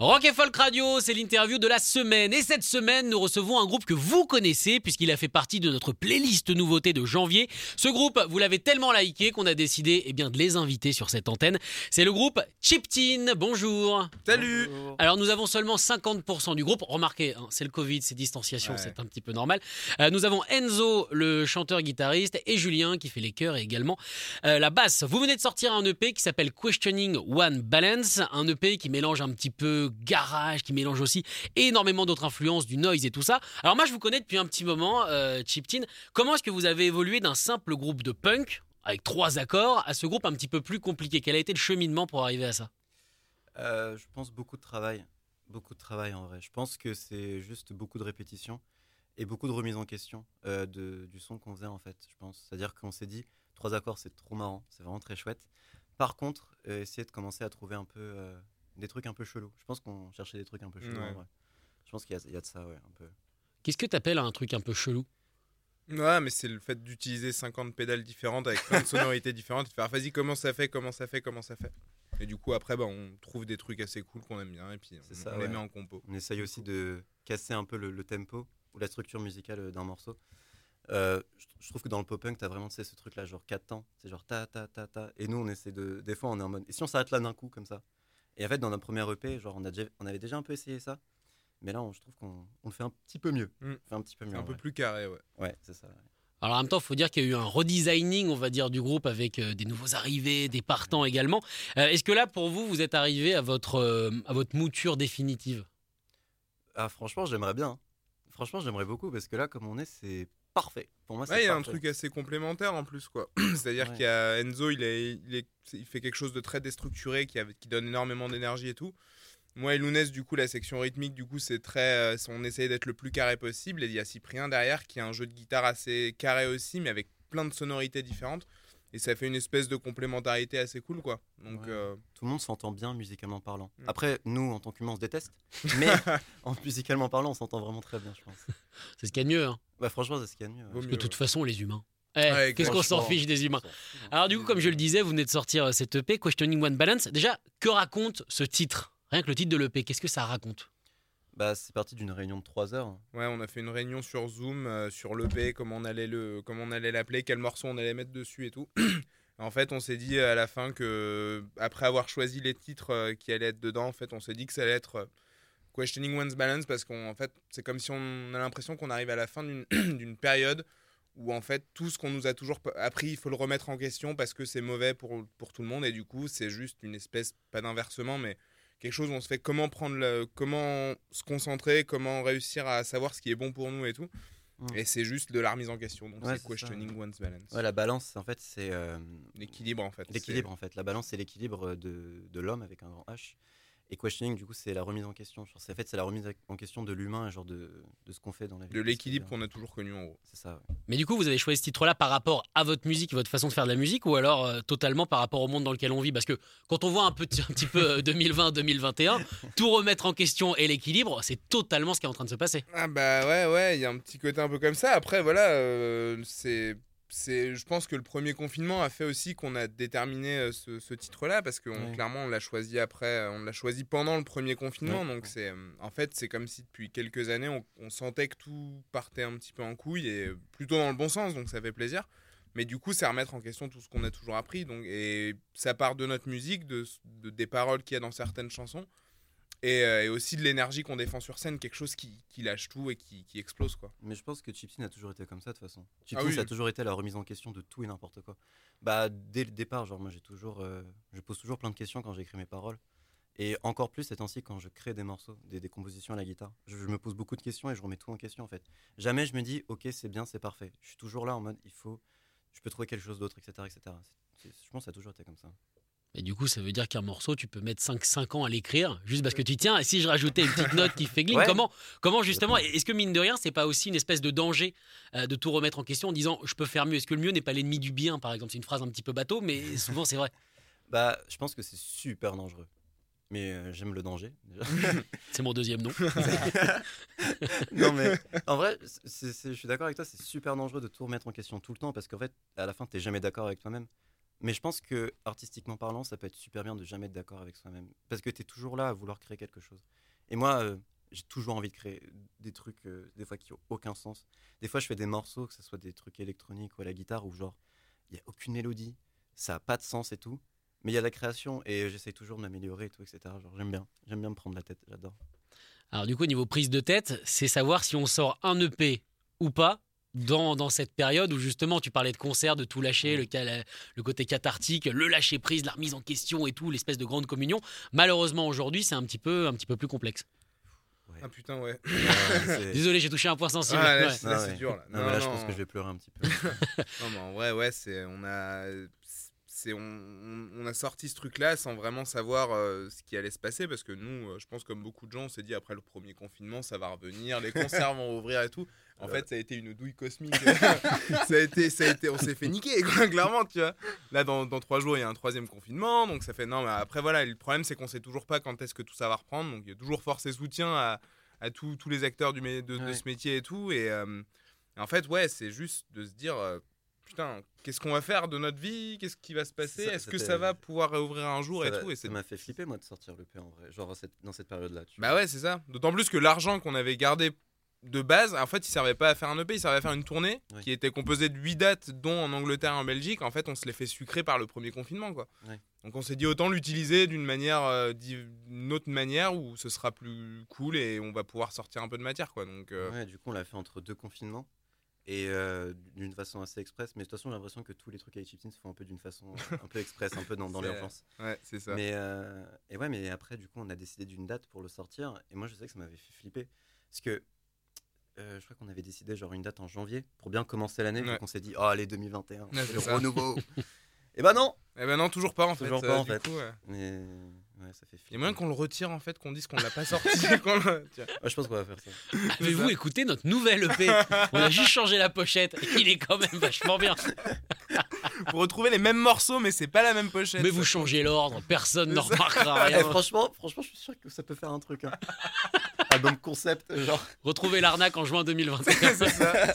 Rock et Folk Radio, c'est l'interview de la semaine. Et cette semaine, nous recevons un groupe que vous connaissez, puisqu'il a fait partie de notre playlist nouveauté de janvier. Ce groupe, vous l'avez tellement liké qu'on a décidé eh bien, de les inviter sur cette antenne. C'est le groupe Chiptin. Bonjour. Salut Alors, nous avons seulement 50% du groupe. Remarquez, hein, c'est le Covid, c'est distanciation, Ouais. c'est un petit peu normal. Euh, nous avons Enzo, le chanteur-guitariste, et Julien, qui fait les chœurs et également euh, la basse. Vous venez de sortir un EP qui s'appelle Questioning One Balance, un EP qui mélange un petit peu garage, qui mélange aussi énormément d'autres influences, du noise et tout ça. Alors moi, je vous connais depuis un petit moment, euh, Chiptin. Comment est-ce que vous avez évolué d'un simple groupe de punk avec trois accords à ce groupe un petit peu plus compliqué? Quel a été le cheminement pour arriver à ça? Euh, je pense beaucoup de travail. Beaucoup de travail en vrai. Je pense que c'est juste beaucoup de répétitions et beaucoup de remise en question euh, de, du son qu'on faisait en fait. Je pense. C'est-à-dire qu'on s'est dit trois accords c'est trop marrant, c'est vraiment très chouette. Par contre, euh, essayer de commencer à trouver un peu des trucs un peu chelous. Je pense qu'on cherchait des trucs un peu chelous Ouais. en vrai. Je pense qu'il y, a- il y a de ça, ouais, un peu. Qu'est-ce que t'appelles un truc un peu chelou? Ouais, mais c'est le fait d'utiliser 50 pédales différentes avec plein de sonorités différentes et de faire vas-y, comment ça fait, comment ça fait, comment ça fait? Et du coup, après, bah, on trouve des trucs assez cool qu'on aime bien et puis C'est on, ça, on les met en compo. On essaye aussi de casser un peu le, le tempo ou la structure musicale d'un morceau. Euh, je, je trouve que dans le pop-punk, tu as vraiment tu sais, ce truc-là, genre 4 temps. C'est genre ta ta ta ta. Et nous, on essaie de. Des fois, on est en mode. Et si on s'arrête là d'un coup, comme ça? Et en fait, dans notre premier EP, genre, on, a déjà, on avait déjà un peu essayé ça. Mais là, on- je trouve qu'on on le fait un petit peu mieux. Mm. On fait un petit peu mieux. Un peu vrai. plus carré, ouais. Ouais, c'est ça. ouais. Alors en même temps, il faut dire qu'il y a eu un redesigning, on va dire, du groupe avec euh, des nouveaux arrivés, des partants également. Euh, Est-ce que là, pour vous, vous êtes arrivé à votre, euh, à votre mouture définitive? Ah, franchement, j'aimerais bien. hein. Franchement, j'aimerais beaucoup parce que là, comme on est, c'est parfait. Pour moi, c'est Ouais, il y a un truc assez complémentaire en plus, quoi. C'est-à-dire Ouais. qu'il y a Enzo, il, est, il, est- il fait quelque chose de très déstructuré qui, a- qui donne énormément d'énergie et tout. Moi et Lounès, du coup, la section rythmique, du coup, c'est très. euh, on essaye d'être le plus carré possible. Et il y a Cyprien derrière qui a un jeu de guitare assez carré aussi, mais avec plein de sonorités différentes. Et ça fait une espèce de complémentarité assez cool, quoi. Donc, Ouais. euh, tout le monde s'entend bien musicalement parlant. Mm. Après, nous, en tant qu'humains, on se déteste. Mais en musicalement parlant, on s'entend vraiment très bien, je pense. C'est ce qu'il y a de mieux. hein. Bah, franchement, c'est ce qu'il y a de mieux. Vaut ouais. Parce mieux, que de toute ouais. façon, les humains. Eh, Ouais, Qu'est-ce qu'on s'en fiche des humains. Alors du coup, comme je le disais, vous venez de sortir euh, cet EP, Questioning One Balance. Déjà, que raconte ce titre? Rien que le titre de l'EP, qu'est-ce que ça raconte? Bah, c'est parti d'une réunion de 3 heures. Ouais, on a fait une réunion sur Zoom, euh, sur l'EP, comment on allait le, comment on allait l'appeler, quel morceau on allait mettre dessus et tout. en fait, on s'est dit à la fin que, après avoir choisi les titres euh, qui allaient être dedans, en fait, on s'est dit que ça allait être euh, Questioning One's Balance parce qu'en fait, c'est comme si on a l'impression qu'on arrive à la fin d'une période où en fait tout ce qu'on nous a toujours appris, il faut le remettre en question parce que c'est mauvais pour, pour tout le monde et du coup, c'est juste une espèce, pas d'inversement, mais quelque chose où on se fait comment prendre le, comment se concentrer, comment réussir à savoir ce qui est bon pour nous et tout. Mm. Et c'est juste de la remise en question. Donc Ouais, c'est c'est ça, questioning one's balance. Ouais, la balance, en fait, c'est euh, L'équilibre en fait. l'équilibre. En fait, la balance, c'est l'équilibre de, de l'homme avec un grand H. Et questioning, du coup, c'est la remise en question. En fait, c'est la remise en question de l'humain, genre de, de ce qu'on fait dans la vie. De l'équilibre qu'on a toujours connu en gros. C'est ça. ouais. Mais du coup, vous avez choisi ce titre-là par rapport à votre musique votre façon de faire de la musique ou alors euh, totalement par rapport au monde dans lequel on vit? Parce que quand on voit un, petit, un petit peu euh, 2020-2021, tout remettre en question et l'équilibre, c'est totalement ce qui est en train de se passer. Ah bah ouais, ouais, il y a un petit côté un peu comme ça. Après, voilà, euh, c'est. C'est, je pense que le premier confinement a fait aussi qu'on a déterminé euh, ce, ce titre-là parce que on- Ouais. clairement on l'a choisi après, euh, on l'a choisi pendant le premier confinement. Ouais. Donc c'est, euh, en fait, c'est comme si depuis quelques années on, on sentait que tout partait un petit peu en couille et plutôt dans le bon sens. Donc ça fait plaisir. Mais du coup, c'est remettre en question tout ce qu'on a toujours appris. Donc, et ça part de notre musique, de, de- des paroles qu'il y a dans certaines chansons. Et, euh, et aussi de l'énergie qu'on défend sur scène, quelque chose qui, qui lâche tout et qui, qui explose quoi. Mais je pense que Chipsy a toujours été comme ça de toute façon. Ah Chipsy oui. ça a toujours été la remise en question de tout et n'importe quoi. Bah dès le départ, genre moi j'ai toujours, euh, je pose toujours plein de questions quand j'écris mes paroles. Et encore plus ces temps-ci quand je crée des morceaux, des, des compositions à la guitare. Je, je me pose beaucoup de questions et je remets tout en question en fait. Jamais je me dis ok c'est bien, c'est parfait. Je suis toujours là en mode il faut, je peux trouver quelque chose d'autre, etc. etc. C'est- c'est- je pense que ça a toujours été comme ça. Et du coup, ça veut dire qu'un morceau, tu peux mettre 5, ans à l'écrire, juste parce que tu tiens. Et si je rajoutais une petite note qui fait gling, Ouais. comment, comment justement Est-ce que mine de rien, c'est pas aussi une espèce de danger euh, de tout remettre en question en disant je peux faire mieux? Est-ce que le mieux n'est pas l'ennemi du bien, par exemple? C'est une phrase un petit peu bateau, mais souvent c'est vrai. Bah, je pense que c'est super dangereux. Mais euh, j'aime le danger. C'est mon deuxième nom. non mais en vrai, je suis d'accord avec toi, c'est super dangereux de tout remettre en question tout le temps parce qu'en fait, à la fin, t'es jamais d'accord avec toi-même. Mais je pense que artistiquement parlant, ça peut être super bien de jamais être d'accord avec soi-même parce que t'es toujours là à vouloir créer quelque chose. Et moi, euh, j'ai toujours envie de créer des trucs, euh, des fois qui ont aucun sens. Des fois, je fais des morceaux, que ce soit des trucs électroniques ou à la guitare, où genre, il y a aucune mélodie, ça a pas de sens et tout. Mais il y a la création et j'essaye toujours de m'améliorer et tout, etc. Genre, j'aime bien, j'aime bien me prendre la tête, j'adore. Alors du coup, au niveau prise de tête, c'est savoir si on sort un EP ou pas dans, dans cette période où justement tu parlais de concert, de tout lâcher, le, ca- le côté cathartique, le lâcher prise, la remise en question et tout, l'espèce de grande communion. Malheureusement aujourd'hui, c'est un petit peu un petit peu plus complexe. Ouais. Ah putain, ouais. Désolé, j'ai touché un point sensible. Ah, là, Ouais. c'est- là, c'est ouais. dur là. Non, mais là, je pense que je vais pleurer un petit peu. Non, mais en vrai, ouais, c'est, on, a, c'est, on, a sorti ce truc-là sans vraiment savoir euh, ce qui allait se passer parce que nous, euh, je pense, comme beaucoup de gens, on s'est dit après le premier confinement, ça va revenir, les concerts vont ouvrir et tout. En Ouais. fait, ça a été une douille cosmique. ça, a été, ça a été, on s'est fait niquer, quoi, clairement, tu vois. Là, dans, dans trois jours, il y a un troisième confinement, donc ça fait. Non, mais après, voilà, le problème, c'est qu'on sait toujours pas quand est-ce que tout ça va reprendre, donc il y a toujours force et soutien à, à tous tous les acteurs du, de, de ce métier et tout. Et, euh, et en fait, ouais, c'est juste de se dire. Putain, qu'est-ce qu'on va faire de notre vie? Qu'est-ce qui va se passer? Est-ce que ça va pouvoir réouvrir un jour ça et tout? Et ça m'a fait flipper, moi, de sortir le P en vrai. Genre cette- dans cette période-là. Bah ouais, c'est ça. D'autant plus que l'argent qu'on avait gardé de base, en fait, il servait pas à faire un EP, il servait à faire une tournée qui était composée de 8 dates, dont en Angleterre et en Belgique. En fait, on se les fait sucrer par le premier confinement, quoi. Ouais. Donc on s'est dit autant l'utiliser d'une manière, euh, d'une autre manière où ce sera plus cool et on va pouvoir sortir un peu de matière, quoi. Donc euh, Ouais, du coup, on l'a fait entre deux confinements. Et euh, d'une façon assez express. Mais de toute façon, j'ai l'impression que tous les trucs avec Chiptins se font un peu d'une façon un peu express, un peu dans, dans l'urgence. ouais, c'est ça. Mais, euh, et ouais, mais après, du coup, on a décidé d'une date pour le sortir. Et moi, je sais que ça m'avait fait flipper. Parce que euh, je crois qu'on avait décidé genre une date en janvier pour bien commencer l'année. Ouais. Donc on s'est dit, oh, allez, 2021, Ouais, c'est le renouveau. et bah non Eh ben non, toujours pas en fait. Toujours euh, pas, en fait. coup, ouais. Mais ouais, ça fait. Il y a moyen qu'on le retire en fait, qu'on dise qu'on l'a pas sorti. Ouais, je pense qu'on va faire ça. Avez-vous ça. écouté notre nouvelle EP On a juste changé la pochette. Il est quand même vachement bien. Pour retrouver les mêmes morceaux, mais c'est pas la même pochette. Mais ça. vous changez l'ordre, personne ne ça. remarquera Eh, rien. franchement, franchement, je suis sûr que ça peut faire un truc. Hein. Album concept, genre. Retrouvez l'arnaque en juin 2021. C'est ça.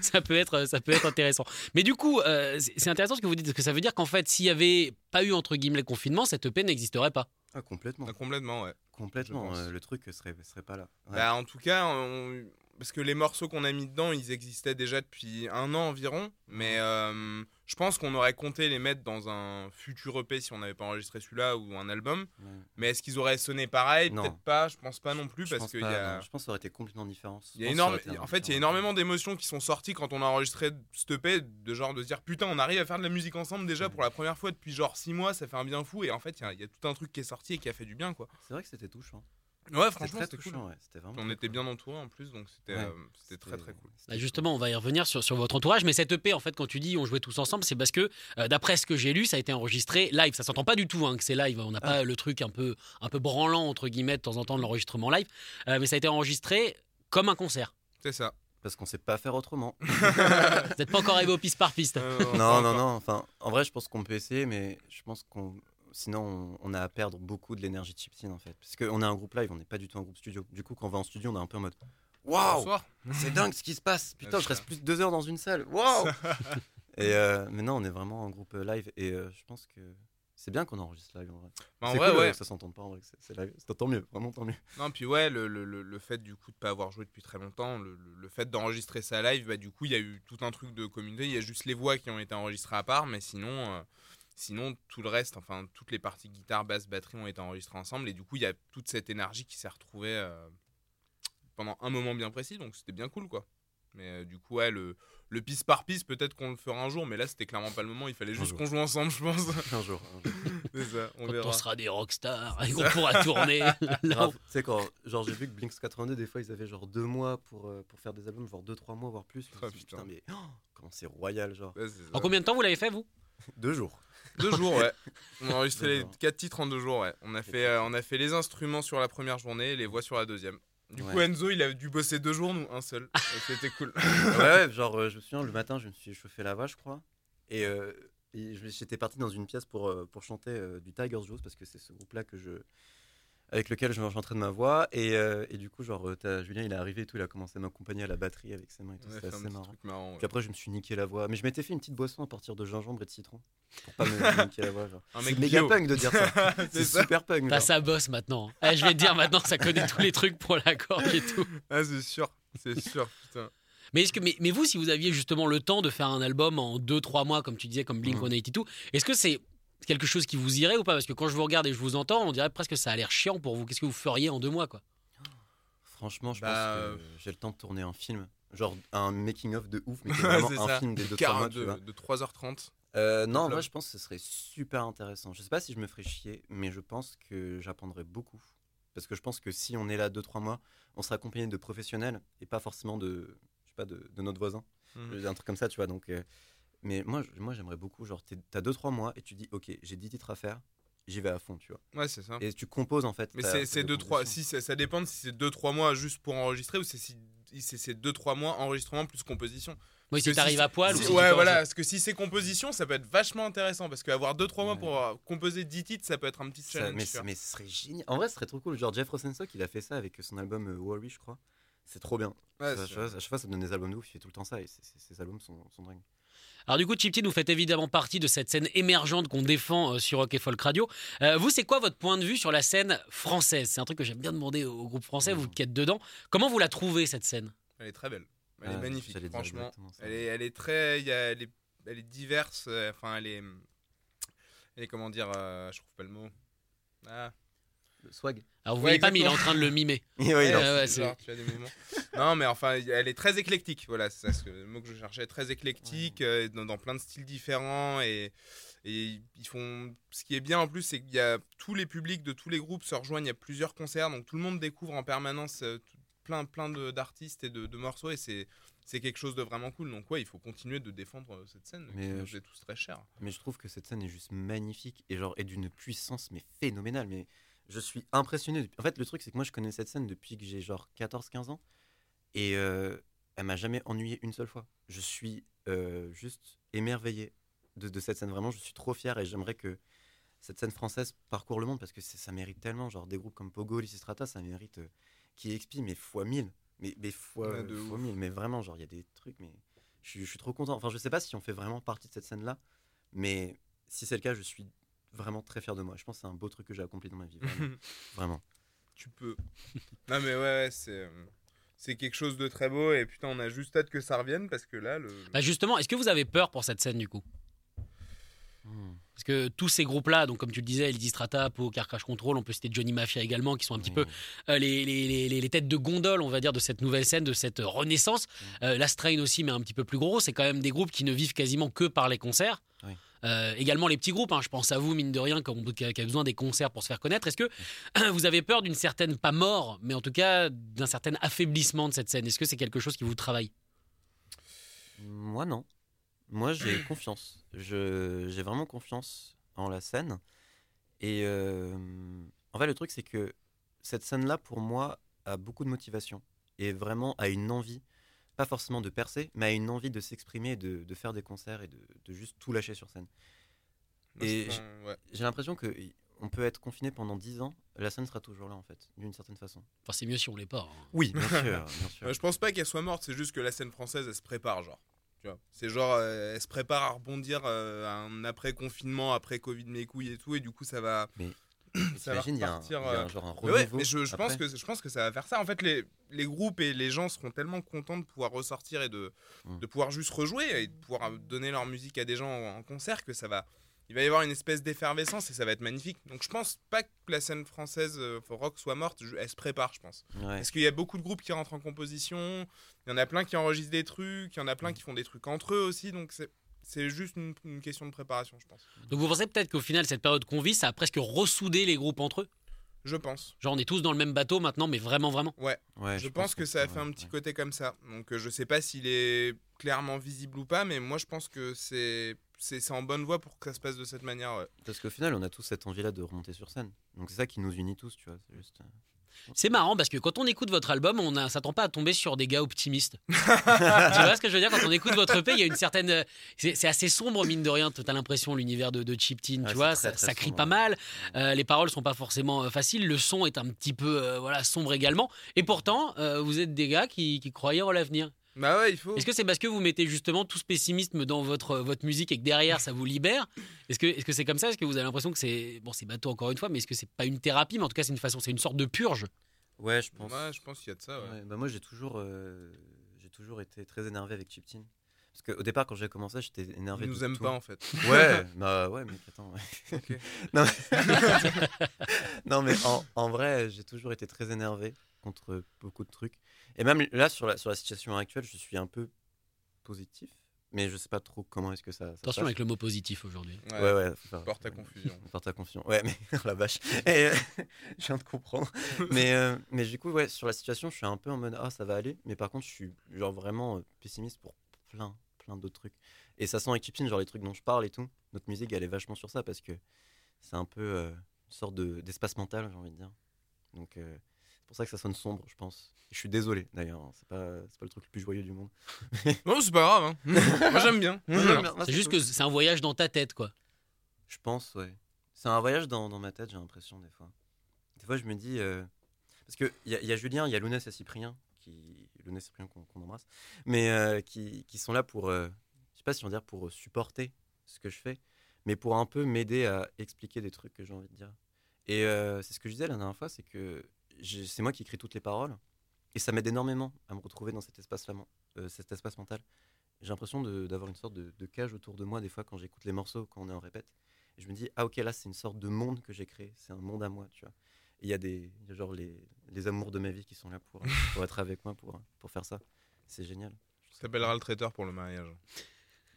ça peut être ça peut être intéressant. Mais du coup, euh, c'est c'est intéressant ce que vous dites parce que ça veut dire qu'en fait, s'il y avait pas eu entre guillemets le confinement, cette EP n'existerait pas. Ah, complètement. Ah, Complètement, ouais. Complètement. euh, le truc serait, serait pas là. Ouais. Bah, en tout cas, on- parce que les morceaux qu'on a mis dedans, ils existaient déjà depuis un an environ. Mais euh, je pense qu'on aurait compté les mettre dans un futur EP si on n'avait pas enregistré celui-là ou un album. Ouais. Mais est-ce qu'ils auraient sonné pareil? Peut-être pas. Je pense pas non plus Je parce pense qu'il y a. non. Je pense que ça aurait été complètement différent. Y a énorme... que En fait, il y a énormément d'émotions qui sont sorties quand on a enregistré ce EP, de genre de se dire putain, on arrive à faire de la musique ensemble déjà pour la première fois depuis genre 6 mois, ça fait un bien fou. Et en fait, il y y, a tout un truc qui est sorti et qui a fait du bien, quoi. C'est vrai que c'était touchant. Ouais, franchement, c'était cool. ouais. Vraiment. On était cool. bien entourés en plus, donc c'était Ouais. euh, c'était très très cool. Bah, justement, on va y revenir sur, sur votre entourage, mais cette EP, en fait, quand tu dis on jouait tous ensemble, c'est parce que, euh, d'après ce que j'ai lu, ça a été enregistré live. Ça s'entend pas du tout hein, que c'est live. On n'a pas le truc un peu, un peu branlant, entre guillemets, de temps en temps de l'enregistrement live. Euh, mais ça a été enregistré comme un concert. C'est ça. Parce qu'on sait pas faire autrement. Vous n'êtes pas encore arrivé au piste par piste. Euh, non, non, non. Enfin, en vrai, je pense qu'on peut essayer, mais je pense qu'on. Sinon, on, on a à perdre beaucoup de l'énergie de Chiptine en fait. Parce qu'on est un groupe live, on n'est pas du tout un groupe studio. Du coup, quand on va en studio, on est un peu en mode Waouh. C'est dingue ce qui se passe Putain, je reste plus de deux heures dans une salle Waouh Et euh, mais non, on est vraiment un groupe euh, live et euh, je pense que c'est bien qu'on enregistre live en vrai. Bah, en vrai, cool, ouais. que ça s'entende pas en vrai, c'est- live. Tant mieux, vraiment tant mieux. Non, puis ouais, le, le, le- fait du coup de pas avoir joué depuis très longtemps, le, le- le fait d'enregistrer ça live, bah, du coup, il y a eu tout un truc de communauté. Il y a juste les voix qui ont été enregistrées à part, mais sinon, euh, sinon tout le reste, enfin, toutes les parties guitare, basse, batterie ont été enregistrées ensemble. Et du coup, il y a toute cette énergie qui s'est retrouvée euh, pendant un moment bien précis, donc c'était bien cool, quoi. Mais euh, du coup, ouais, le, le piste par piste, peut-être qu'on le fera un jour, mais là, c'était clairement pas le moment. Il fallait juste qu'on joue ensemble, je pense. Un jour. un jour. C'est ça, on Quand verra. on sera des rockstars et qu'on pourra tourner. Tu sais, quand genre, j'ai vu que Blinks 82, des fois, ils avaient genre deux mois pour, euh, pour faire des albums, genre deux, trois mois, voire plus. Ah, dit, putain. putain, mais oh, comment c'est royal, genre. Ouais, c'est ça. En combien de temps vous l'avez fait, vous? Deux jours. Deux jours, ouais. On a enregistré les quatre titres en deux jours, ouais. On a fait, euh, on a fait les instruments sur la première journée et les voix sur la deuxième. Du coup. Enzo, il a dû bosser deux jours, nous un seul. Et C'était cool. ouais, genre, euh, je me souviens, le matin, je me suis chauffé la voix, je crois. Et, euh, et j'étais parti dans une pièce pour, pour chanter du Tiger Joe's parce que c'est ce groupe-là que je avec lequel je j'entraîne ma voix. Et, euh, et du coup, genre, euh, Julien, il est arrivé et tout, il a commencé à m'accompagner à la batterie avec ses mains et tout. C'était assez marrant. truc marrant. ouais. Puis après, je me suis niqué la voix. Mais je m'étais fait une petite boisson à partir de gingembre et de citron. Pour pas me niquer la voix. C'est méga bio. punk de dire ça. C'est super punk. Bah ça bosse maintenant. Eh, je vais te dire maintenant, ça connaît tous les trucs pour la gorge et tout. Ah, c'est sûr. C'est sûr, putain. Mais, est-ce que, mais, mais vous, si vous aviez justement le temps de faire un album en 2-3 mois, comme tu disais, comme Blink Mhm. 182, est-ce que c'est quelque chose qui vous irait ou pas? Parce que quand je vous regarde et je vous entends, on dirait presque que ça a l'air chiant pour vous. Qu'est-ce que vous feriez en deux mois quoi? Franchement, je Bah, pense que j'ai le temps de tourner un film. Genre un making-of de ouf, mais qui est Ouais, vraiment un ça. film des 2-3 Quart mois, tu de, vois. de 3h30. Euh, non, vrai, je pense que ce serait super intéressant. Je sais pas si je me ferais chier, mais je pense que j'apprendrai beaucoup. Parce que je pense que si on est là 2-3 mois, on sera accompagné de professionnels et pas forcément de, je sais pas, de, de notre voisin. Mhm. Un truc comme ça, tu vois. Donc, euh, mais moi, moi j'aimerais beaucoup. Genre, t'as 2-3 mois et tu dis, ok, j'ai 10 titres à faire, j'y vais à fond, tu vois. Ouais, c'est ça. Et tu composes en fait. Mais c'est- ta c'est 2-3. composition. Si, ça, ça dépend si c'est 2-3 mois juste pour enregistrer ou c'est si, c'est 2-3 mois enregistrement plus composition. Oui, si t'arrives si- à poil Si- ou ouais, voilà. Parce que si c'est composition, ça peut être vachement intéressant. Parce qu'avoir 2-3 mois Ouais. pour euh, composer 10 titres, ça peut être un petit Ça- challenge. mais, tu vois. mais ce serait génial. En vrai, ce serait trop cool. Genre, Jeff Rosenstock, il a fait ça avec son album euh, Worry, je crois. C'est trop bien. Ouais, à, chaque fois, à chaque fois, ça donne des albums de ouf. Il fait tout le temps ça et ces albums sont, sont dingues. Alors du coup, Chipty, vous faites évidemment partie de cette scène émergente qu'on défend euh, sur Rock et Folk Radio. Euh, vous, c'est quoi votre point de vue sur la scène française? C'est un truc que j'aime bien demander au groupe français, vous qui êtes dedans. Comment vous la trouvez, cette scène? Elle est très belle. Elle Ah, est magnifique, j'allais dire franchement. Elle est, elle est très. il y a- elle, est, elle est diverse. euh, Enfin, elle est. Elle est, comment dire. euh, je trouve pas le mot. Ah. Le swag. Alors vous Ouais, voyez pas, mais il est en train de le mimer. Ouais, Ouais, tu as des mouvements. non, mais enfin, elle est très éclectique. Voilà, c'est le mot que je cherchais. Très éclectique, euh, dans, dans plein de styles différents. Et, et ils font. Ce qui est bien en plus, c'est qu'il y a tous les publics de tous les groupes se rejoignent. Il y a plusieurs concerts, donc tout le monde découvre en permanence euh, tout- plein, plein de- d'artistes et de, de morceaux. Et c'est. C'est quelque chose de vraiment cool. Donc, ouais, il faut continuer de défendre euh, cette scène Mais, qui euh, je- tous très cher. Mais je trouve que cette scène est juste magnifique et genre est d'une puissance mais phénoménale. Mais je suis impressionné. En fait, le truc c'est que moi je connais cette scène depuis que j'ai genre 14-15 ans et euh, elle m'a jamais ennuyé une seule fois. Je suis euh, juste émerveillé de, de cette scène. Vraiment, je suis trop fier et j'aimerais que cette scène française parcourt le monde parce que ça mérite tellement. Genre des groupes comme Pogo, Lysistrata, ça mérite euh, qui expie mais fois 1000. Mais, mais fois, Ouais, de fois. 1000. Mais vraiment, genre il y a des trucs. Mais je suis, je suis trop content. Enfin, je sais pas si on fait vraiment partie de cette scène là. Mais si c'est le cas, je suis vraiment très fier de moi. Je pense que c'est un beau truc que j'ai accompli dans ma vie. Vraiment. Vraiment. tu peux. non, mais ouais, ouais, c'est. euh, C'est quelque chose de très beau et putain on a juste hâte que ça revienne parce que là le... Bah justement, est-ce que vous avez peur pour cette scène du coup? Hmm. Parce que tous ces groupes-là, donc comme tu le disais, Lady Strata, Po, Car Crash Control, on peut citer Johnny Mafia également, qui sont un petit peu euh, les, les- les- têtes de gondole, on va dire, de cette nouvelle scène, de cette euh, renaissance. Euh, la Strain aussi, mais un petit peu plus gros. C'est quand même des groupes qui ne vivent quasiment que par les concerts. Oui. Euh, également les petits groupes, hein, je pense à vous, mine de rien, qui a, besoin des concerts pour se faire connaître. Est-ce que vous avez peur d'une certaine, pas mort, mais en tout cas d'un certain affaiblissement de cette scène? Est-ce que c'est quelque chose qui vous travaille? Moi, non. Moi, j'ai confiance. J'ai vraiment confiance en la scène. Et euh, en fait, le truc, c'est que cette scène-là, pour moi, a beaucoup de motivation. Et vraiment a une envie, pas forcément de percer, mais a une envie de s'exprimer, de, de faire des concerts et de, de juste tout lâcher sur scène. Moi, Et ouais. J'ai l'impression que on peut être confiné pendant 10 ans, la scène sera toujours là, en fait, d'une certaine façon. Enfin, c'est mieux si on l'est pas. hein. Oui, bien sûr, bien sûr. Euh, je pense pas qu'elle soit morte, c'est juste que la scène française elle se prépare genre. Tu vois, c'est genre euh, elle se prépare à rebondir euh, à un après confinement, après Covid mes couilles et tout et du coup ça va Mais ça va t'imagines, il y, a un- repartir, il y a un genre un Mais ouais, renouveau mais je, je pense que je pense que ça va faire ça. En fait, les, les groupes et les gens seront tellement contents de pouvoir ressortir et de, Mm. de pouvoir juste rejouer et de pouvoir donner leur musique à des gens en, en concert que ça va. Il va y avoir une espèce d'effervescence et ça va être magnifique. Donc je pense pas que la scène française euh, rock soit morte. Je- Elle se prépare, je pense. Ouais. Parce qu'il y a beaucoup de groupes qui rentrent en composition. Il y en a plein qui enregistrent des trucs. Il y en a plein qui font des trucs entre eux aussi. Donc c'est c'est juste une, une question de préparation, je pense. Donc vous pensez peut-être qu'au final, cette période qu'on vit, ça a presque ressoudé les groupes entre eux? Je pense. Genre on est tous dans le même bateau maintenant, mais vraiment, vraiment? Ouais. Ouais, je, pense que ça a fait un petit côté côté comme ça. Donc euh, je sais pas s'il est clairement visible ou pas, mais moi je pense que c'est c'est c'est en bonne voie pour que ça se passe de cette manière. ouais. Parce qu'au final, on a tous cette envie-là de remonter sur scène. Donc c'est ça qui nous unit tous, tu vois. C'est juste. C'est marrant parce que quand on écoute votre album, on ne s'attend pas à tomber sur des gars optimistes. tu vois ce que je veux dire? Quand on écoute votre EP, il y a une certaine. C'est assez sombre, mine de rien. Tu as l'impression, l'univers de, de Chip Teen, Ouais, tu vois, très, ça, très ça crie sombre. pas mal. Euh, les paroles sont pas forcément euh, faciles. Le son est un petit peu euh, voilà, sombre également. Et pourtant, euh, vous êtes des gars qui, qui croyaient en l'avenir. Bah ouais, il faut. Est-ce que c'est parce que vous mettez justement tout ce pessimisme dans votre, votre musique et que derrière ça vous libère Est-ce que est-ce que c'est comme ça Est-ce que vous avez l'impression que c'est bon, c'est bateau encore une fois, mais est-ce que c'est pas une thérapie Mais en tout cas, c'est une façon, c'est une sorte de purge. Ouais, je pense. Ouais, je pense qu'il y a de ça. Ouais. Ouais, bah moi, j'ai toujours, euh, j'ai toujours été très énervé avec Chip Teen. Parce qu'au départ, quand j'ai commencé, j'étais énervé. Ils nous aiment pas en fait. Ouais, bah ouais, mec, attends. ouais. Non, mais, non, mais en, en vrai, j'ai toujours été très énervé contre beaucoup de trucs. Et même là, sur la, sur la situation actuelle, je suis un peu positif, mais je sais pas trop comment est-ce que ça. ça se Attention passe. avec le mot positif aujourd'hui. Ouais, Ouais, ouais. faut faire- Porte à confusion. Porte à confusion. Ouais, mais la vache. Et, euh, je viens de comprendre. Mais, euh, mais du coup, ouais, sur la situation, je suis un peu en mode ah, ça va aller. Mais par contre, je suis genre vraiment euh, pessimiste pour plein, plein d'autres trucs. Et ça sent Chipsin, genre les trucs dont je parle et tout. Notre musique, elle est vachement sur ça parce que c'est un peu euh, une sorte de- d'espace mental, j'ai envie de dire. Donc, euh, c'est pour ça que ça sonne sombre, je pense. Je suis désolé d'ailleurs, hein, c'est pas, c'est pas le truc le plus joyeux du monde. Non, c'est pas grave. Hein. Moi j'aime bien. C'est juste que c'est un voyage dans ta tête, quoi. Je pense, ouais. C'est un voyage dans, dans ma tête, j'ai l'impression, des fois. Des fois, je me dis. euh, Parce qu'il y, a- y a Julien, il y a Lounès et Cyprien, qui... Lounès et Cyprien qu'on qu'on embrasse, mais euh, qui, qui sont là pour. euh, Je sais pas si on va dire pour supporter ce que je fais, mais pour un peu m'aider à expliquer des trucs que j'ai envie de dire. Et euh, c'est ce que je disais la dernière fois, c'est que c'est moi qui écris toutes les paroles, et ça m'aide énormément à me retrouver dans cet espace-là, euh, cet espace mental. J'ai l'impression d'avoir une sorte de, de cage autour de moi des fois quand j'écoute les morceaux, quand on est en répète. Et je me dis, ah ok, là c'est une sorte de monde que j'ai créé, c'est un monde à moi, tu vois. Il y a des, il y a genre les, les amours de ma vie qui sont là pour, pour être avec moi, pour, pour faire ça. C'est génial. Ça s'appellera le traiteur pour le mariage.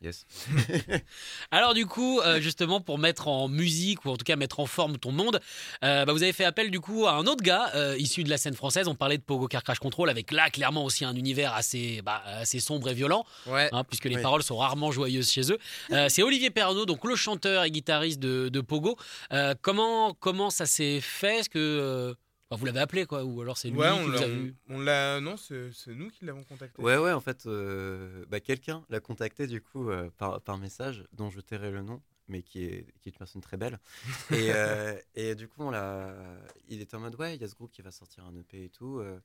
Yes. Alors du coup, euh, justement, pour mettre en musique ou en tout cas mettre en forme ton monde, euh, bah, vous avez fait appel du coup à un autre gars euh, issu de la scène française. On parlait de Pogo Car Crash Control avec là clairement aussi un univers assez, bah, assez sombre et violent, Ouais. hein, puisque les Oui. paroles sont rarement joyeuses chez eux. C'est Olivier Pernaud, donc le chanteur et guitariste de, de Pogo. Comment, comment ça s'est fait? Est-ce que vous l'avez appelé quoi Ou alors c'est lui Ouais, qui vous l'a. a vu on- l'a. Non, c'est c'est nous qui l'avons contacté. Ouais, ouais, en fait, euh, bah, quelqu'un l'a contacté du coup euh, par, par message, dont je tairai le nom, mais qui est, qui est une personne très belle. Et, euh, et du coup, on l'a, il était en mode, ouais, il y a ce groupe qui va sortir un EP et tout, euh,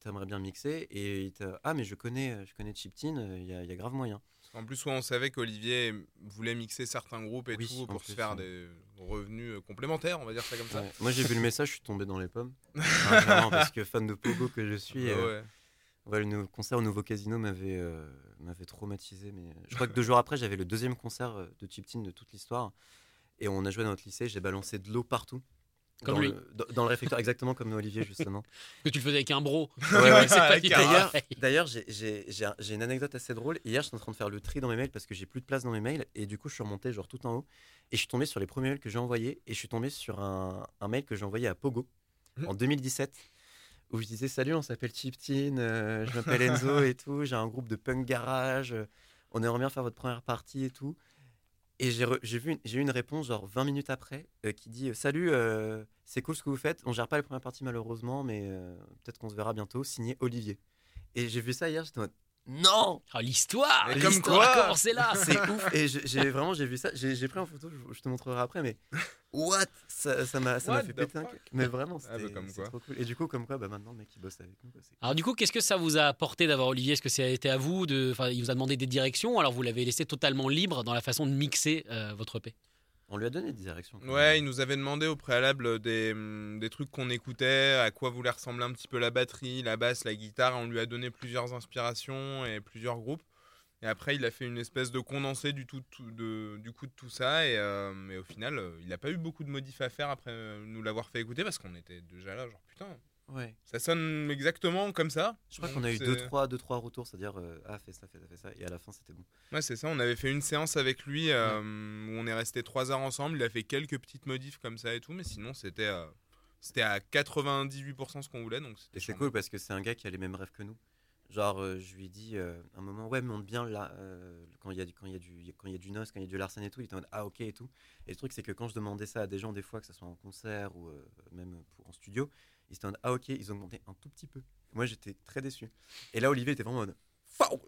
t'aimerais bien mixer. Et il était, ah, mais je connais, je connais Chip Teen, il y, a, il y a grave moyen. En plus, ouais, on savait qu'Olivier voulait mixer certains groupes et Oui, tout pour se faire des revenus euh, complémentaires, on va dire ça comme ça. Ouais. Moi, j'ai vu le message, je suis tombé dans les pommes. Enfin, vraiment, parce que fan de Pogo que je suis, Ouais, euh, ouais. Le concert au Nouveau Casino m'avait euh, traumatisé. Mais je crois que deux jours après, j'avais le deuxième concert euh, de Chip Teen de toute l'histoire. Et on a joué dans notre lycée. J'ai balancé de l'eau partout. Comme dans lui. Le, dans, dans le réfectoire, exactement comme Olivier, justement. Que tu le faisais avec un bro. Ouais, D'ailleurs, j'ai- j'ai j'ai un- j'ai une anecdote assez drôle. Hier, j'étais en train de faire le tri dans mes mails parce que j'ai plus de place dans mes mails. Et du coup, je suis remonté genre tout en haut. Et je suis tombé sur les premiers mails que j'ai envoyés. Et je suis tombé sur un, un mail que j'ai envoyé à Pogo en 2017. Où je disais Salut, on s'appelle Chip Teen, euh, je m'appelle Enzo et tout. J'ai un groupe de punk garage. euh, On aimerait bien faire votre première partie et tout. Et j'ai vu j'ai eu une réponse genre 20 minutes après euh, qui dit euh, Salut, euh, c'est cool ce que vous faites. On gère pas les premières parties malheureusement, mais peut-être qu'on se verra bientôt. Signé Olivier. Et j'ai vu ça hier, j'étais Non. Ah, l'histoire. Comme quoi. a commencé là. C'est ouf. Et j'ai vraiment, j'ai vu ça, j'ai pris en photo, je, je te montrerai après, mais what? Ça m'a ça m'a fait péter un. Mais vraiment, Ah, bah, c'était c'est trop cool. Et du coup, comme quoi, bah, maintenant, le mec, il bosse avec nous. quoi, c'est- Alors du coup, qu'est-ce que ça vous a apporté d'avoir Olivier? Est-ce que ça a été à vous de, enfin, il vous a demandé des directions, alors vous l'avez laissé totalement libre dans la façon de mixer euh, votre EP On lui a donné des directions. Ouais, il nous avait demandé au préalable des, hum, des trucs qu'on écoutait, à quoi voulait ressembler un petit peu la batterie, la basse, la guitare. On lui a donné plusieurs inspirations et plusieurs groupes. Et après, il a fait une espèce de condensé du, tout, de, du coup de tout ça. Et, euh, mais au final, euh, il n'a pas eu beaucoup de modifs à faire après euh, nous l'avoir fait écouter parce qu'on était déjà là, genre putain, Ouais. ça sonne exactement comme ça. Je crois qu'on a eu c'est- deux trois, deux, trois retours, c'est-à-dire, euh, ah, fais ça, fais ça, fais ça. Et à la fin, c'était bon. Ouais, c'est ça. On avait fait une séance avec lui euh, où on est resté trois heures ensemble. Il a fait quelques petites modifs comme ça et tout, mais sinon c'était euh, c'était à 98% ce qu'on voulait. Donc Et c'était c'est cool parce que c'est un gars qui a les mêmes rêves que nous. Genre, euh, je lui ai dit euh, un moment, ouais, monte bien là, euh, quand il y a du, quand il y a du, quand il y a du Nos, quand il y a du Larsen et tout. Il était en mode, ah ok et tout. Et le truc, c'est que quand je demandais ça à des gens, des fois, que ce soit en concert ou euh, même pour, en studio, ils étaient en mode, ah ok, ils ont augmenté un tout petit peu. Moi, j'étais très déçu. Et là, Olivier était vraiment en mode,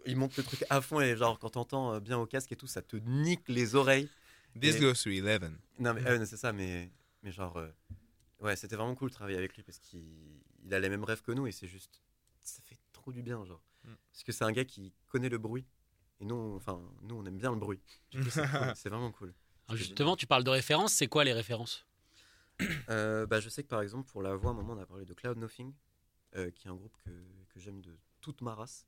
il monte le truc à fond et genre, quand t'entends euh, bien au casque et tout, ça te nique les oreilles. This Et- goes to 11. Non, mais euh, c'est ça, mais, mais genre, euh, ouais, c'était vraiment cool de travailler avec lui parce qu'il il a les mêmes rêves que nous et c'est juste, ça fait trop du bien, genre. Mm. Parce que c'est un gars qui connaît le bruit et nous, on- enfin, nous, on aime bien le bruit. C'est cool, vraiment cool. Alors justement, tu parles de références, c'est quoi les références? Euh, bah, je sais que par exemple, pour la voix, à un moment, on a parlé de Cloud Nothing, euh, qui est un groupe que, que j'aime de toute ma race.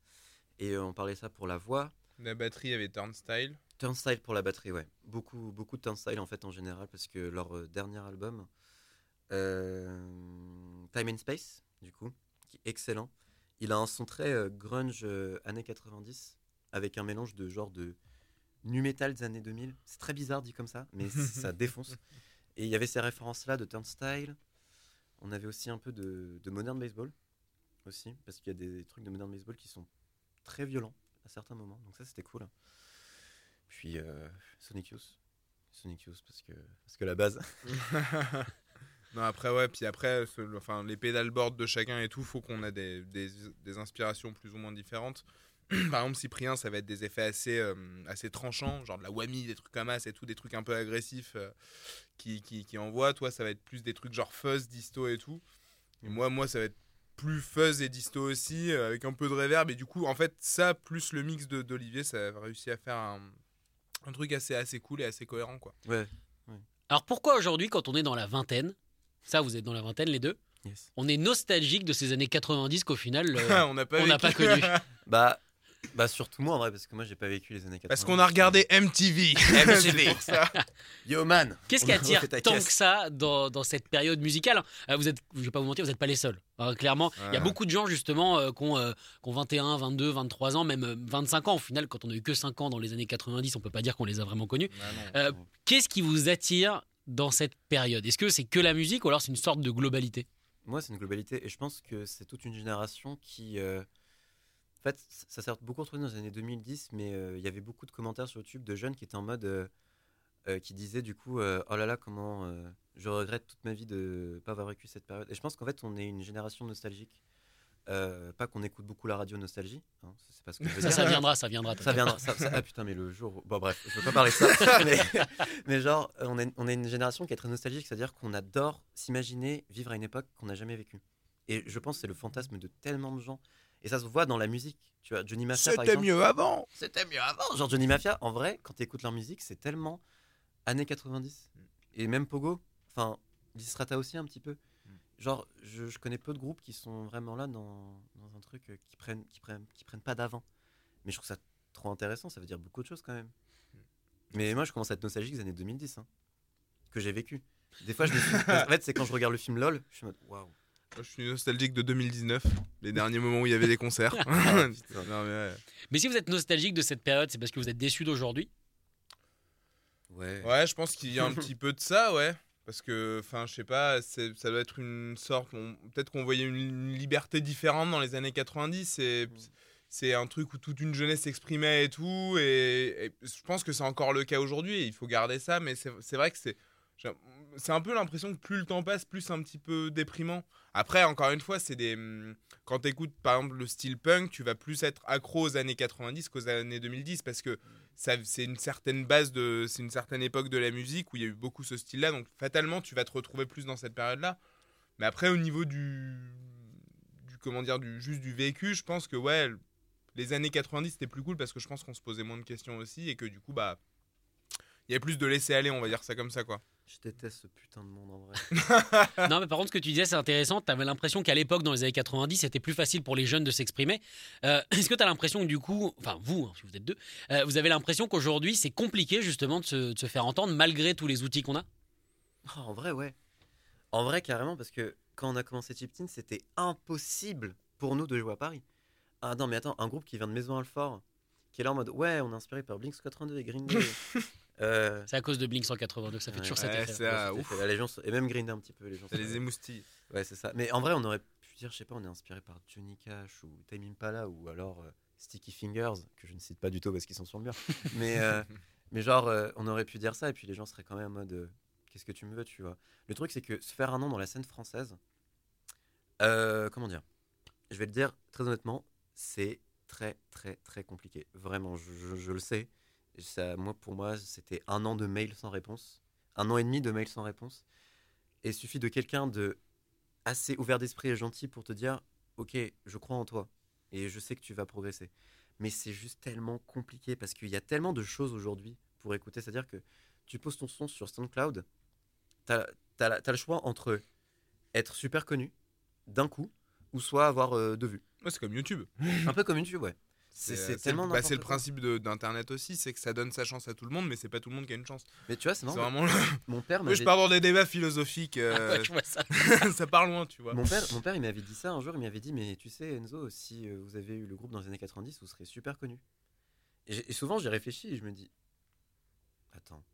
Et euh, on parlait ça pour la voix. La batterie avait Turnstile. Turnstile pour la batterie, ouais. Beaucoup, beaucoup de Turnstile en fait en général parce que leur dernier album, Time and Space, du coup, qui est excellent. Il a un son très grunge années 90 avec un mélange de genre de nu metal des années 2000. C'est très bizarre dit comme ça, mais ça défonce. Et il y avait ces références là de Turnstile. On avait aussi un peu de, de Modern Baseball aussi parce qu'il y a des trucs de Modern Baseball qui sont très violents à certains moments. Donc ça c'était cool. Puis euh, Sonic Youth. Sonic Youth parce que, parce que la base. non, après, ouais, puis après, ce- enfin, les pédalboards de chacun et tout, faut qu'on ait des, des, des inspirations plus ou moins différentes. Par exemple, Cyprien, ça va être des effets assez, euh, assez tranchants, genre de la whammy, des trucs comme ça, et tout, des trucs un peu agressifs euh, qui, qui, qui envoient. Toi, ça va être plus des trucs genre fuzz, disto et tout. Et moi, moi, ça va être plus fuzz et disto aussi, euh, avec un peu de reverb. Et du coup, en fait, ça, plus le mix de- d'Olivier, ça a réussi à faire un, un truc assez, assez cool et assez cohérent, quoi. Ouais. Alors pourquoi aujourd'hui, quand on est dans la vingtaine, ça vous êtes dans la vingtaine les deux, Yes. on est nostalgique de ces années 90 qu'au final euh, on n'a pas, on n'a vécu. pas connu? Bah, bah surtout moi en vrai parce que moi j'ai pas vécu les années 80. Parce qu'on a regardé MTV. MTV. Yo man. Qu'est-ce qui attire tant caisse. que ça dans, dans cette période musicale Euh, Vous êtes, je vais pas vous mentir, vous n'êtes pas les seuls. Euh, clairement, il y a beaucoup de gens justement euh, qui, ont, euh, qui ont 21, 22, 23 ans, même euh, 25 ans. Au final, quand on a eu que 5 ans dans les années 90, on peut pas dire qu'on les a vraiment connus. Euh, Qu'est-ce qui vous attire dans cette période? Est-ce que c'est que la musique ou alors c'est une sorte de globalité? Moi, c'est une globalité et je pense que c'est toute une génération qui. En fait, ça s'est beaucoup retrouvé dans les années 2010, mais euh, il y avait beaucoup de commentaires sur YouTube de jeunes qui étaient en mode. euh, euh, qui disaient du coup Oh là là, comment je regrette toute ma vie de pas avoir vécu cette période. Et je pense qu'en fait, on est une génération nostalgique. Euh, pas qu'on écoute beaucoup la radio nostalgie, hein, ça, c'est que viendra, ça viendra. Ça viendra. ça- ça- ah putain, mais le jour. Bon, bref, je veux pas parler de ça. mais, mais genre, on est, on est une génération qui est très nostalgique, c'est-à-dire qu'on adore s'imaginer vivre à une époque qu'on n'a jamais vécue. Et je pense que c'est le fantasme de tellement de gens. Et ça se voit dans la musique. Tu vois, Johnny Mafia, par C'était mieux avant. C'était mieux avant. Genre, Johnny Mafia, en vrai, quand tu écoutes leur musique, c'est tellement années 90. Et même Pogo, enfin, Distrata aussi un petit peu. Genre, je, je connais peu de groupes qui sont vraiment là dans, dans un truc euh, qui prennent, qui, prennent, qui prennent pas d'avant. Mais je trouve ça trop intéressant, ça veut dire beaucoup de choses quand même. Mais moi, je commence à être nostalgique des années 2010, hein, que j'ai vécu. Des fois, je me suis... En fait, c'est quand je regarde le film LOL, je suis en mode waouh. Moi, Je suis nostalgique de 2019, les derniers moments où il y avait des concerts. Putain. Non, mais ouais. Mais si vous êtes nostalgique de cette période, c'est parce que vous êtes déçu d'aujourd'hui? Ouais. Ouais, je pense qu'il y a un petit peu de ça, ouais. Parce que, enfin, je sais pas, ça doit être une sorte. Peut-être qu'on voyait une, une liberté différente dans les années 90. Et c'est un truc où toute une jeunesse s'exprimait et tout. Et, et je pense que c'est encore le cas aujourd'hui. Et il faut garder ça. Mais c'est vrai que c'est. C'est un peu l'impression que plus le temps passe, plus c'est un petit peu déprimant. Après, encore une fois, c'est des. hum, Quand tu écoutes par exemple le style punk, tu vas plus être accro aux années 90 qu'aux années 2010 parce que c'est une certaine base de c'est une certaine époque de la musique où il y a eu beaucoup ce style là donc fatalement tu vas te retrouver plus dans cette période là mais après au niveau du du comment dire du juste du vécu je pense que ouais les années 90 c'était plus cool parce que je pense qu'on se posait moins de questions aussi et que du coup bah il y avait plus de laisser aller on va dire ça comme ça quoi Je déteste ce putain de monde en vrai. Non, mais par contre, ce que tu disais, c'est intéressant. Tu avais l'impression qu'à l'époque, dans les années 90, c'était plus facile pour les jeunes de s'exprimer. Euh, Est-ce que tu as l'impression que du coup, enfin vous, hein, si vous êtes deux, euh, vous avez l'impression qu'aujourd'hui, c'est compliqué justement de se, de se faire entendre malgré tous les outils qu'on a? Oh, en vrai, ouais. En vrai, carrément, parce que quand on a commencé Chip Teen, c'était impossible pour nous de jouer à Paris. Ah non, mais attends, un groupe qui vient de Maison Alfort, qui est là en mode Ouais, on est inspiré par Blink 82 et Green Day. Euh, C'est à cause de Blink 182 que ça fait Ouais. toujours cet Ouais, effet. c'est-. La Légion, et même Green Day un petit peu. Les gens c'est les émoustilles Ouais, c'est ça. Mais en vrai, on aurait pu dire, je sais pas, on est inspiré par Johnny Cash ou Tame Impala ou alors euh, Sticky Fingers, que je ne cite pas du tout parce qu'ils sont sur le mur. mais, euh, mais genre, euh, on aurait pu dire ça et puis les gens seraient quand même en mode euh, qu'est-ce que tu me veux, tu vois. Le truc, c'est que se faire un nom dans la scène française, euh, comment dire? Je vais le dire très honnêtement, c'est très, très, très compliqué. Vraiment, je, je- je le sais. Ça, moi, pour moi, c'était un an de mail sans réponse, un an et demi de mail sans réponse. Et il suffit de quelqu'un de assez ouvert d'esprit et gentil pour te dire Ok, je crois en toi et je sais que tu vas progresser. Mais c'est juste tellement compliqué parce qu'il y a tellement de choses aujourd'hui pour écouter. C'est-à-dire que tu poses ton son sur SoundCloud, tu as, le choix entre être super connu d'un coup ou soit avoir euh, deux vues. Ouais, c'est comme YouTube. Un peu comme YouTube, ouais. C'est euh, tellement bah, c'est le quoi. principe d'internet aussi, c'est que ça donne sa chance à tout le monde, mais c'est pas tout le monde qui a une chance. Mais tu vois, c'est marrant. vraiment. le- Mon père Oui, je pars dans des débats philosophiques. Ah euh, ouais, je vois ça. ça part loin, tu vois. Mon père, mon père, il m'avait dit ça un jour. Il m'avait dit, mais tu sais, Enzo, si euh, vous avez eu le groupe dans les années 90, vous serez super connu. Et, souvent, j'y réfléchis et je me dis, attends,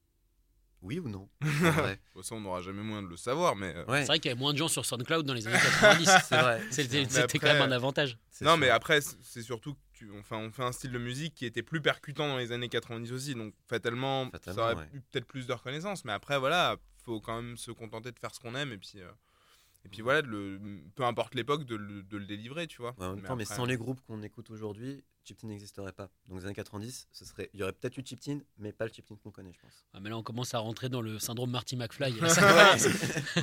oui ou non vrai? Bon, ça, on n'aura jamais moyen de le savoir, mais. euh, Ouais, C'est vrai qu'il y avait moins de gens sur SoundCloud dans les années 90. c'est vrai. C'était quand même un avantage. Non, sûr. mais après, c'est surtout que tu, enfin, on fait un style de musique qui était plus percutant dans les années 90 aussi, donc fatalement, Fatalement, ça aurait ouais. eu peut-être plus de reconnaissance. Mais après, voilà, faut quand même se contenter de faire ce qu'on aime et puis, euh, et puis voilà, de le, peu importe l'époque, de, le- de le délivrer, tu vois. Ouais, en même temps, mais après- sans les groupes qu'on écoute aujourd'hui, Chiptune n'existerait pas. Donc, les années 90, ce serait, il y aurait peut-être eu Chiptune, mais pas le Chiptune qu'on connaît, je pense. Ah, mais là, on commence à rentrer dans le syndrome Marty McFly. Ça commence,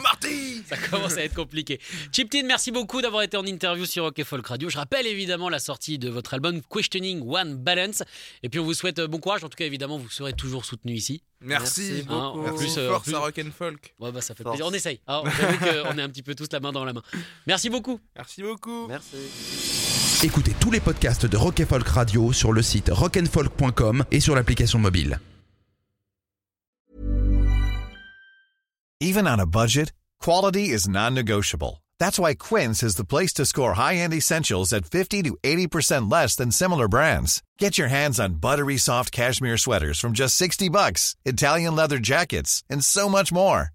Marty ça commence à être compliqué. Chiptine, merci beaucoup d'avoir été en interview sur Rock et Folk Radio. Je rappelle évidemment la sortie de votre album Questioning One Balance. Et puis, on vous souhaite euh, bon courage. En tout cas, évidemment, vous serez toujours soutenu ici. Merci, Merci beaucoup. Merci. En plus, euh, en Force plus- à Rock and Folk. Ouais, bah, ça fait Force. plaisir. On essaye. Qu'on est un petit peu tous la main dans la main. Merci beaucoup. Merci beaucoup. Merci. Écoutez tous les podcasts de Rock Folk Radio sur le site rockandfolk.com et sur l'application mobile. Even on a budget, quality is non-negotiable. That's why Quince is the place to score high-end essentials at 50 to 80% less than similar brands. Get your hands on buttery soft cashmere sweaters from just 60 bucks, Italian leather jackets, and so much more.